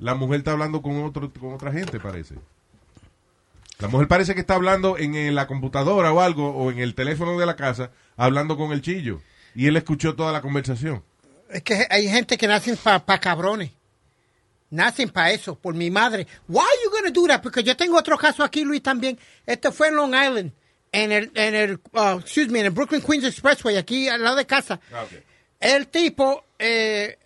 la mujer está hablando con, otro, con otra gente, parece. La mujer parece que está hablando en, la computadora o algo, o en el teléfono de la casa, hablando con el chillo. Y él escuchó toda la conversación. Es que hay gente que nacen para pa cabrones. Nacen para eso, por mi madre. Why you gonna do that? Porque yo tengo otro caso aquí, Luis, también. Este fue en Long Island, en el, en el, uh, excuse me, en el Brooklyn Queens Expressway, aquí al lado de casa. El tipo, eh,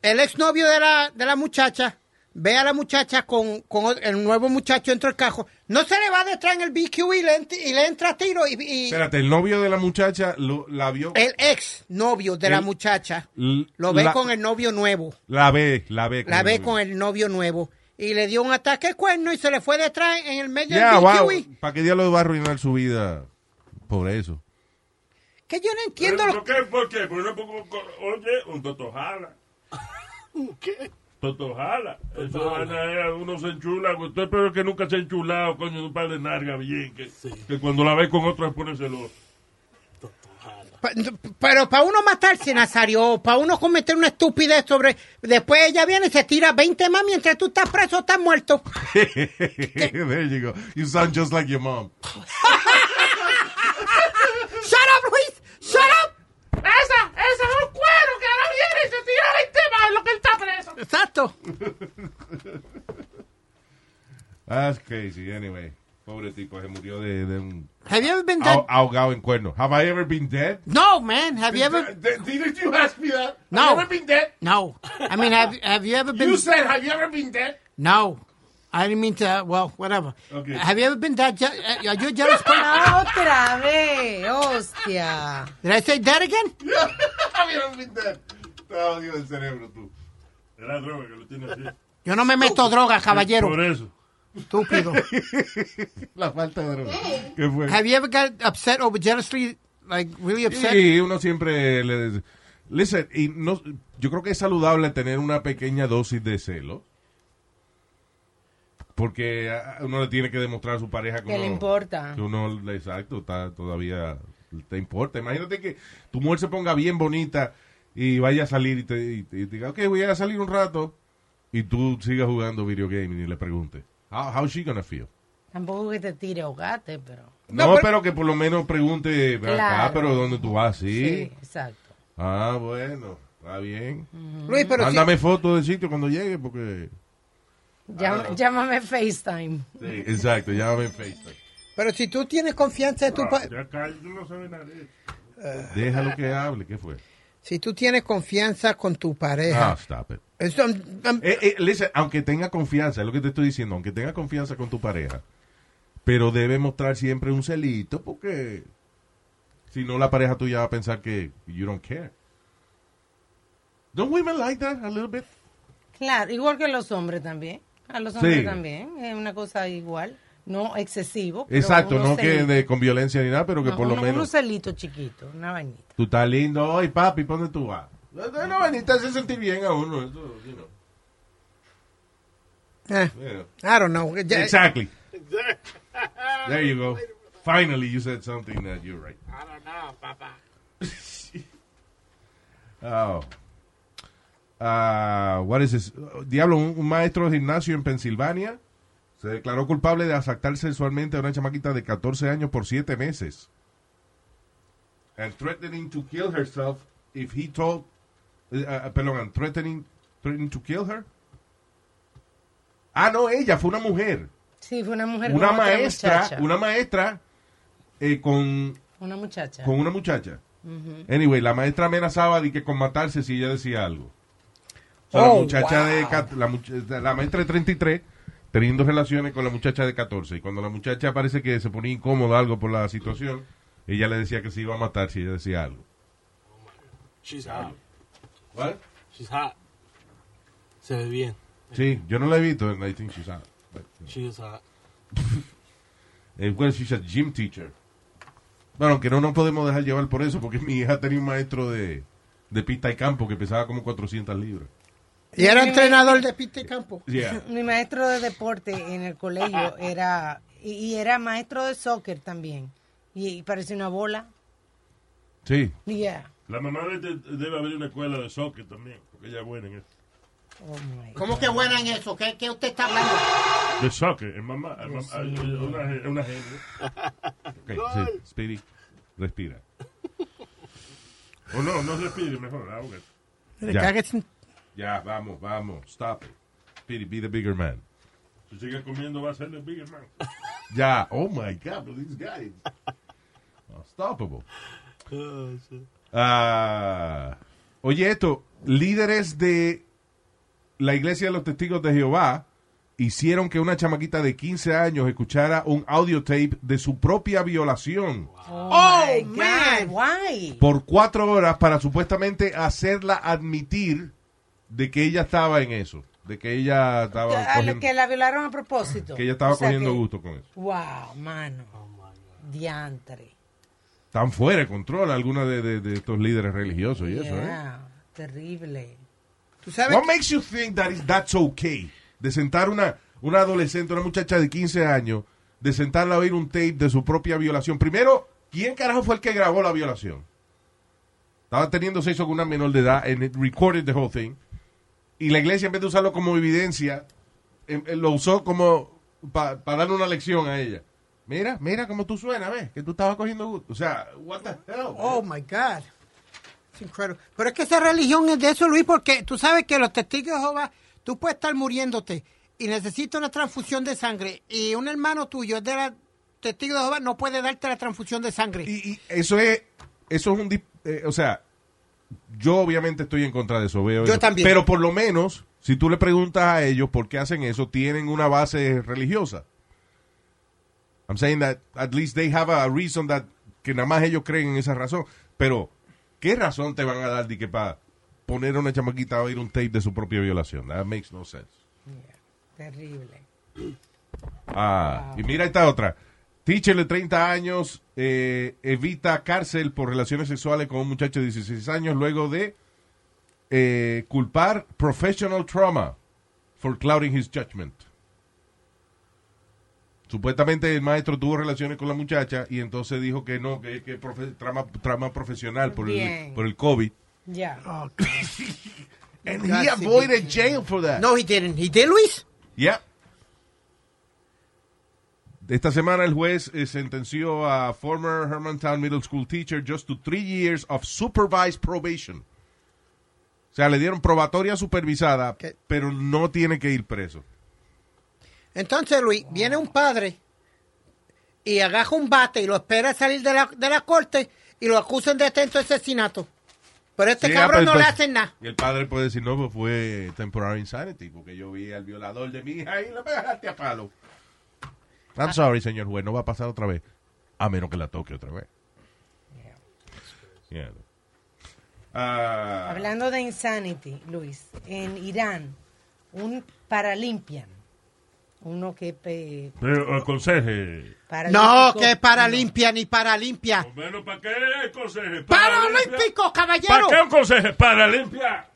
el exnovio de la, de la muchacha, ve a la muchacha con, con el nuevo muchacho dentro del cajo. No se le va detrás en el BQ y le, ent- y le entra a tiro y, y Espérate, el novio de la muchacha lo- la vio. el ex novio de la muchacha lo ve la- con el novio nuevo. La ve, la ve. La ve con el novio nuevo. Y le dio un ataque de cuerno y se le fue detrás en el medio del wow. BQ. y- ¿Para qué diablo va a arruinar su vida por eso? Que yo no entiendo ¿Pero lo ¿Por qué? ¿Por qué? Porque no oye, un totojala. ¿Qué? Totojala. Esa vaina es, uno se enchula. Usted espero que nunca se ha enchulado, coño, de un par de nargas bien. Que, que cuando la ve con otro se pone celoso. Pa- Pero para uno matarse, Nazario, para uno cometer una estupidez sobre... Después ella viene y se tira 20 más mientras tú estás preso o estás muerto. There you go. You sound just like your mom. Exacto. That's crazy. Anyway, pobre tipo, se murió de, de un Have you ever been aho- dead? ahogado en cuerno. Have I ever been dead? No, man. Have you ever... Didn't you ask me that? No. Have you ever been dead? No. I mean, have, have you ever been... You said, have you ever been dead? No. I didn't mean to... Well, whatever. Okay. Have you ever been dead? Je- uh, Are you a jealous person? Otra vez, hostia. Did I say dead again? have you ever been dead? Está odio el cerebro, tú. Era droga que lo tiene así. Yo no me meto droga, caballero. Por eso. Estúpido. La falta de droga. ¿Qué fue? Have you ever got upset over jealously? Like, really upset? Sí, uno siempre le... Listen, y no, yo creo que es saludable tener una pequeña dosis de celo. Porque a- uno le tiene que demostrar a su pareja que, Que le uno- importa. Que uno, exacto, está todavía te importa. Imagínate que tu mujer se ponga bien bonita y vaya a salir y te, y te- y te diga, ok, voy a salir un rato y tú sigas jugando video game y le preguntes, how, how's she gonna feel? Tampoco que te tire hogate, pero. No, No, pero, pero- que por lo menos pregunte, "Ven acá, Claro. pero ¿dónde tú vas? ¿Sí? Sí, exacto. Ah, bueno, está bien. Luis, pero si, Mándame fotos del sitio cuando llegue porque... Llama- Llámame FaceTime. Sí, exacto, llámame en FaceTime. pero si tú tienes confianza en tu pa- Ya no sabes nada de eso. Déjalo que hable, ¿qué fue? Si tú tienes confianza con tu pareja, Ah, stop it. eso, um, Eh, eh, listen, aunque tenga confianza, es lo que te estoy diciendo, aunque tenga confianza con tu pareja, pero debe mostrar siempre un celito porque si no la pareja tuya va a pensar que you don't care. Don't women like that a little bit? Claro, igual que los hombres también. A los hombres Sí. también. Es una cosa igual. No excesivo. pero Exacto, no que de, con violencia ni nada, pero que No, por lo menos Unos celitos chiquitos, una vainita. tú estás lindo hoy, papi, ¿por dónde tú vas? No, no, vainita hace sentir bien a uno. Eso, you know, eh, yeah. I don't know. Ya- Exactly. There you go. Finally, you said something that you're right. I don't know, papá. Oh. Ah, what is this? Diablo, un, un maestro de gimnasio en Pensilvania se declaró culpable de asaltar sexualmente a una chamaquita de 14 años por 7 meses. And threatening to kill herself if he told... ah, perdón, and threatening, threatening to kill her. Ah, no, ella, fue una mujer. Sí, fue una mujer Una maestra, muchacha. una maestra eh, con Una muchacha. con una muchacha. Anyway, la maestra amenazaba de que con matarse si ella decía algo. O sea, la Oh, muchacha de wow. la, much- la maestra de 33 teniendo relaciones con la muchacha de 14 y cuando la muchacha parece que se ponía incómoda algo por la situación, ella le decía que se iba a matar si ella decía algo. She's hot. What? She's hot. Se ve bien. Sí, yo no la he visto, and I think she's out. But, She is hot. eh, well, she's a gym teacher. Bueno, que no nos podemos dejar llevar por eso, porque mi hija tenía un maestro de, de pista y campo que pesaba como 400 libras. Y era entrenador de pista y campo. Yeah. Mi maestro de deporte en el colegio era, y, y era maestro de soccer también. Y, y parecía una bola. Sí. Yeah. La mamá de este debe haber una escuela de soccer también, porque ella es buena en eso. Oh my ¿Cómo que buena en eso? ¿Qué, qué usted está hablando? De soccer, es mamá, es mamá- es una, una genio. Ok, sí. Speedy, respira. O no, no respire mejor, ahoga. Le Ya. Ya, vamos, vamos. Stop it. Speedy, be the bigger man. Si sigue comiendo va a ser el bigger man. Ya. Oh my God, but these guys. Unstoppable. Ah, oye, esto, líderes de la iglesia de los testigos de Jehová hicieron que una chamaquita de 15 años escuchara un audio tape de su propia violación Oh, my man. God, why? por cuatro horas para supuestamente hacerla admitir de que ella estaba en eso, de que ella estaba A cogiendo, que la violaron a propósito. que ella estaba O sea cogiendo que- gusto con eso. Wow, mano. Diantre. Están fuera de control algunos de, de- de estos líderes religiosos y eso, ¿eh? Yeah, terrible. ¿Tú sabes? What makes you think that is, that's okay? De sentar una, una adolescente, una muchacha de 15 años, de sentarla a oír un tape de su propia violación. Primero, ¿quién carajo fue el que grabó la violación? Estaba teniendo sexo con una menor de edad and it recorded the whole thing. Y la iglesia, en vez de usarlo como evidencia, em- em, lo usó como para darle una lección a ella. Mira, mira cómo tú suenas, ¿ves? Que tú estabas cogiendo gusto. O sea, what the hell? Oh my God. Es increíble. Pero es que esa religión es de eso, Luis, porque tú sabes que los testigos de Jehová, tú puedes estar muriéndote y necesitas una transfusión de sangre y un hermano tuyo es de la testigo de Jehová, no puede darte la transfusión de sangre. Y, y eso es, eso es un, eh, o sea, yo obviamente estoy en contra de eso, veo. Yo eso. también. Pero por lo menos, si tú le preguntas a ellos por qué hacen eso, tienen una base religiosa. I'm saying that at least they have a reason that que nada más ellos creen en esa razón. Pero, ¿qué razón te van a dar de que para poner a una chamaquita a oír un tape de su propia violación? That makes no sense. Terrible. Ah, y mira esta otra. Teacher de 30 años eh, evita cárcel por relaciones sexuales con un muchacho de 16 años luego de eh, culpar professional trauma for clouding his judgment. Supuestamente el maestro tuvo relaciones con la muchacha y entonces dijo que no, que es profe- trama, trama profesional por el, por el COVID. Ya. Oh, And God, he avoided jail for that. No, he didn't. He did, Luis? Yeah. Esta semana el juez eh, sentenció a former Hermantown Middle School teacher just to three years of supervised probation. O sea, le dieron probatoria supervisada, ¿Qué? pero no tiene que ir preso. Entonces, Luis, viene un padre y agarra un bate y lo espera salir de la, de la corte y lo acusan de atento asesinato. Pero este Sí, cabrón ah, no le hacen nada. Y el padre puede decir, no, pues fue temporary insanity, porque yo vi al violador de mi hija y lo dejaste a palo. I'm sorry, señor juez, no va a pasar otra vez. A menos que la toque otra vez. Yeah. Ah, Hablando de insanity, Luis, en Irán, un paralympian, uno que pe, Pero aconseje. No, paralímpico- que para limpia ni para limpia. Bueno, ¿para qué aconseje? ¡Paralímpico, ¿Para caballero! qué aconseje? Para limpiar.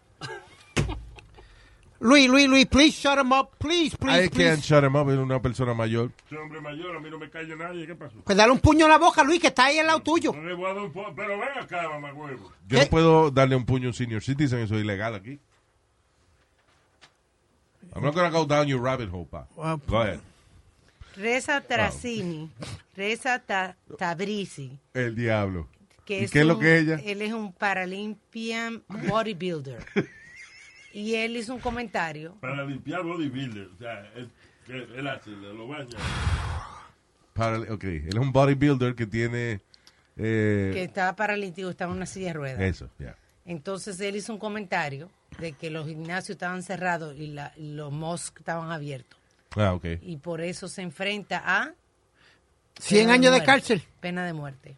Luis, Luis, Luis, please shut him up. Please, please, I can't please. shut him up, es una persona mayor. Soy hombre mayor, a mí no me cae nadie. ¿Qué pasó? Pues dale un puño en la boca, Luis, que está ahí al lado tuyo. No le voy a dar un po- Pero ven acá, mamá huevo. Yo ¿Qué? no puedo darle un puño a un senior citizen, eso es ilegal aquí. I'm not gonna go down your rabbit hole, pa. Well, Go ahead. Reza Trasini, Reza Ta- Tabrizi, El diablo. que ¿Y es qué es lo un- que ella? Él es un paralympian bodybuilder. y él hizo un comentario. Para limpiar bodybuilder. O sea, él, él, hace, lo baña. Para, ok, él es un bodybuilder que tiene... eh, que estaba paralítico, estaba en una silla de ruedas. Eso, ya. Entonces él hizo un comentario de que los gimnasios estaban cerrados y la- los mosques estaban abiertos. Ah, ok. Y por eso se enfrenta a... 100 pena años de muerte. cárcel. Pena de muerte.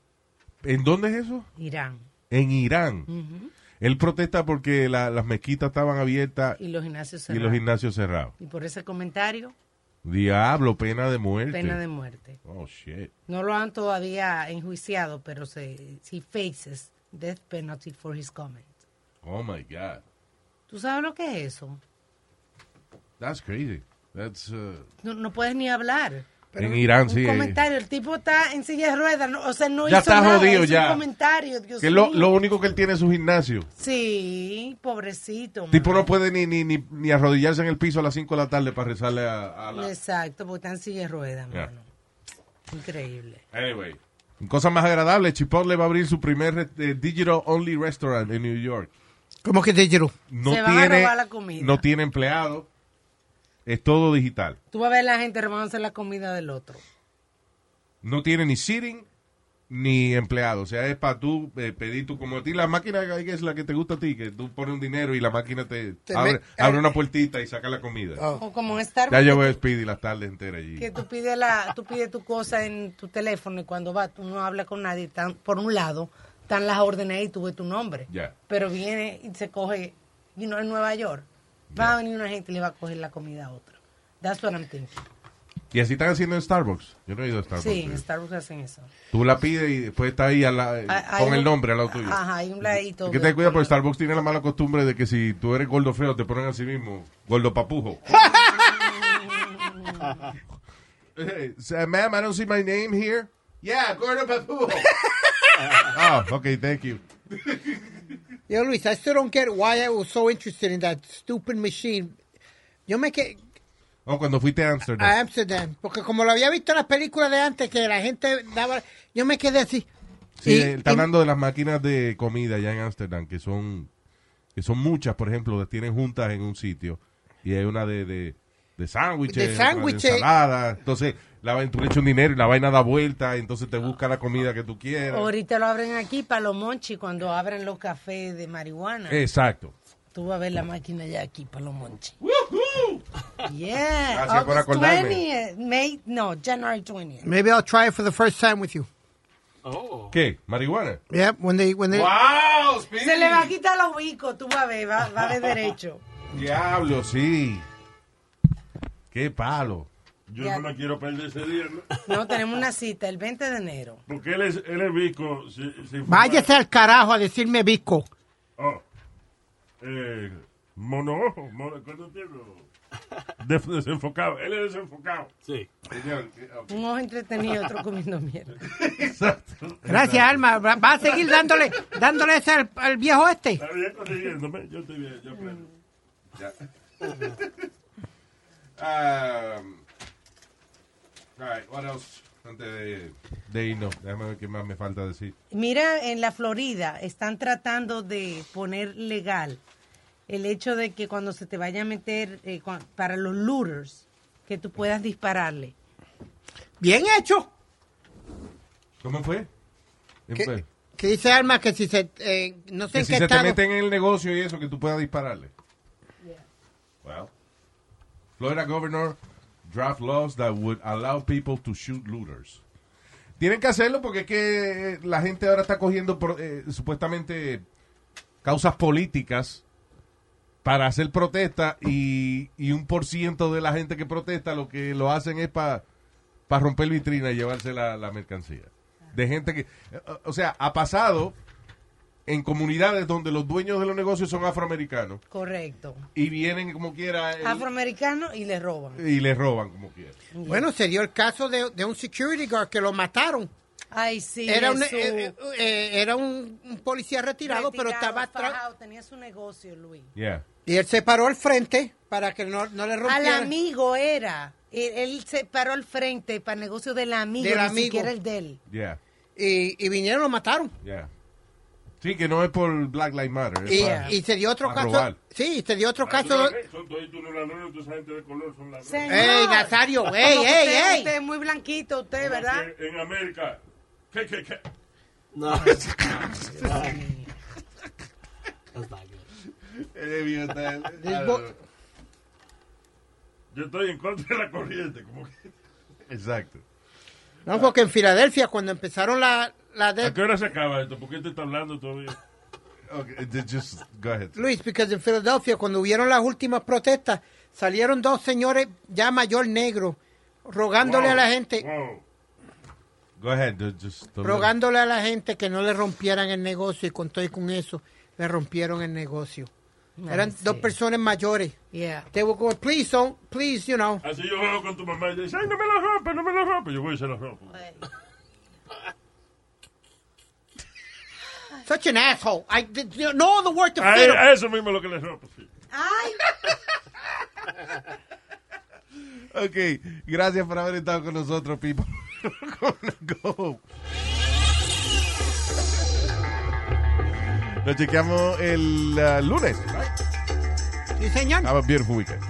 ¿En dónde es eso? Irán. En Irán. Ujú. Él protesta porque la- las mezquitas estaban abiertas Y los gimnasios y cerrados. los gimnasios cerrados. Y por ese comentario, Diablo, pena de muerte. pena de muerte. Oh, shit. No lo han todavía enjuiciado, pero se he faces death penalty for his comment. Oh, my God. ¿Tú sabes lo que es eso? That's crazy. That's, uh, No, no puedes ni hablar. En Irán, Un sí. comentario, el tipo está en silla de ruedas, no- o sea, no Ya hizo está nada, jodido, hizo ya. un comentario, Dios que lo, mío. lo único que él tiene es su gimnasio. Sí, pobrecito. El tipo no puede ni, ni, ni, ni arrodillarse en el piso a las 5 de la tarde para rezarle a, a la... Exacto, porque está en silla de ruedas, mano. Increíble. Anyway. Cosa más agradable, Chipotle va a abrir su primer eh, digital only restaurant en New York. ¿Cómo que digital? No Se van a tiene, robar la comida. no tiene empleado. Es todo digital. Tú vas a ver la gente robándose la comida del otro. No tiene ni sitting ni empleado. O sea, es para tú eh, pedir tu, como a ti la máquina que es la que te gusta a ti, que tú pones un dinero y la máquina te, Te abre, me- abre una puertita y saca la comida. Oh. O como en Ya Starbucks, llevo que, a Speedy las tardes enteras allí. que tú pides la, tú pides tu cosa en tu teléfono y cuando vas tú no hablas con nadie, están, por un lado están las órdenes ahí y tú ves tu nombre. Ya. Pero viene y se coge, you know, en Nueva York, va a venir una gente y le va a coger la comida a otra. That's what I'm thinking. Y así están haciendo en Starbucks. Yo no he ido a Starbucks. Sí, en eh. Starbucks hacen eso. Tú la pides y después está ahí a la- hay con el un- nombre al lado tuyo. Ajá, hay un ladito. Es que te cuida porque Starbucks tiene la mala costumbre de que si tú eres gordo feo te ponen así mismo, gordo papujo. Hey, so, ma'am, I don't see my name here. Yeah, gordo papujo. oh, okay, thank you. Yo, Luis, I still don't get why I was so interested in that stupid machine. Yo me quedé Oh, cuando fuiste a Amsterdam. a Amsterdam, porque como lo había visto en las películas de antes, que la gente daba, yo me quedé así. Sí, Y- está y- hablando de las máquinas de comida allá en Amsterdam, que son que son muchas, por ejemplo, las tienen juntas en un sitio. Y hay una de, de, de sándwiches, De sándwiches. ensalada. Entonces, la, vaina- tú le echas un dinero y la vaina da vuelta, entonces te busca la comida que tú quieras. Ahorita lo abren aquí para los monchi cuando abren los cafés de marihuana. Exacto. Tú vas a ver la máquina ya aquí para los. Yeah. Gracias por August acordarme. 20th, May, no, January 20th. Maybe I'll try it for the first time with you. Oh. ¿Qué? ¿Marihuana? Yeah, when they, when they, ¡Wow! Speedy! Se le va a quitar los bicos, tú vas a ver, va, va de derecho. Diablo, sí. ¡Qué palo! Yo Ya. no me quiero perder ese día, ¿no? No, tenemos una cita el 20 de enero. Porque él es, él es bico. Si, si váyase al carajo a decirme bico. Oh. Eh, mono, ¿cuánto tiempo? Des- desenfocado. Él es desenfocado. Sí. Un ojo entretenido, otro comiendo mierda. Exacto. Gracias, Alma. Va a seguir dándole, dándole ese al, al viejo este. Está bien consiguiéndome. Yo estoy bien, yo aprendo. Ya. Um, all right, what else? Antes de, de irnos, déjame ver qué más me falta decir. Mira, en la Florida están tratando de poner legal el hecho de que cuando se te vaya a meter eh, para los looters, que tú puedas dispararle. Bien hecho. ¿Cómo fue? Que, que dice Alma que si se, eh, no sé Que en si qué se te estado. meten en el negocio y eso, que tú puedas dispararle. Well, Florida governor draft laws that would allow people to shoot looters. Tienen que hacerlo porque es que la gente ahora está cogiendo eh, supuestamente causas políticas para hacer protesta y, y un por ciento de la gente que protesta lo que lo hacen es para romper vitrina y llevarse la, la mercancía. De gente que, eh, o sea, ha pasado en comunidades donde los dueños de los negocios son afroamericanos Correcto. y vienen como quiera eh, Afroamericano y le roban. y les roban como quiera. Bueno, se dio el caso de, de un security guard que lo mataron. Ay, sí. era un, eh, eh, era un, un policía retirado, pero estaba atrás. fajado, tenía su negocio, Luis. Yeah. Y él se paró al frente para que no, no le Al rompieran. amigo era. Él, él se paró al frente para el negocio del amigo, Del ni amigo. siquiera el de él. Yeah. Y, y vinieron y lo mataron. Yeah. Sí, que no es por Black Lives Matter. Y, para- y se dio otro caso. robar. Sí, se dio otro Ah, caso. Son toditos unos ladrones, toda esa gente de color son ladrones. ¡Ey, Nazario! ¡Ey, ey, usted, ey! usted es muy blanquito, usted, ¿verdad? Que En América. ¿Qué, qué, qué? No. That's not good. Yo estoy en contra de la corriente. Como que... Exacto. No, porque en Filadelfia, cuando empezaron la, la ¿A de qué hora se acaba esto? ¿Por qué te está hablando todavía? Okay, th- just go ahead. Luis, porque en Filadelfia, cuando hubieron las últimas protestas, salieron dos señores ya mayor negro rogándole Wow, a la gente, wow. Go ahead. Just rogándole a la gente que no le rompieran el negocio y con todo y con eso le rompieron el negocio. Eran sí. dos personas mayores. Yeah. They were going, please don't, please, you know. Así yo juego con tu mamá y dice, ay, no me lo rompes, no me lo rompes. Yo voy y se lo rompo. Such an asshole. I did you know, no other word to A, fit him. a eso mismo es lo que le rompo. sí. Ok, gracias por haber estado con nosotros, people. Go. Nos chequeamos el uh, lunes. Sí, señor. Have a beautiful weekend.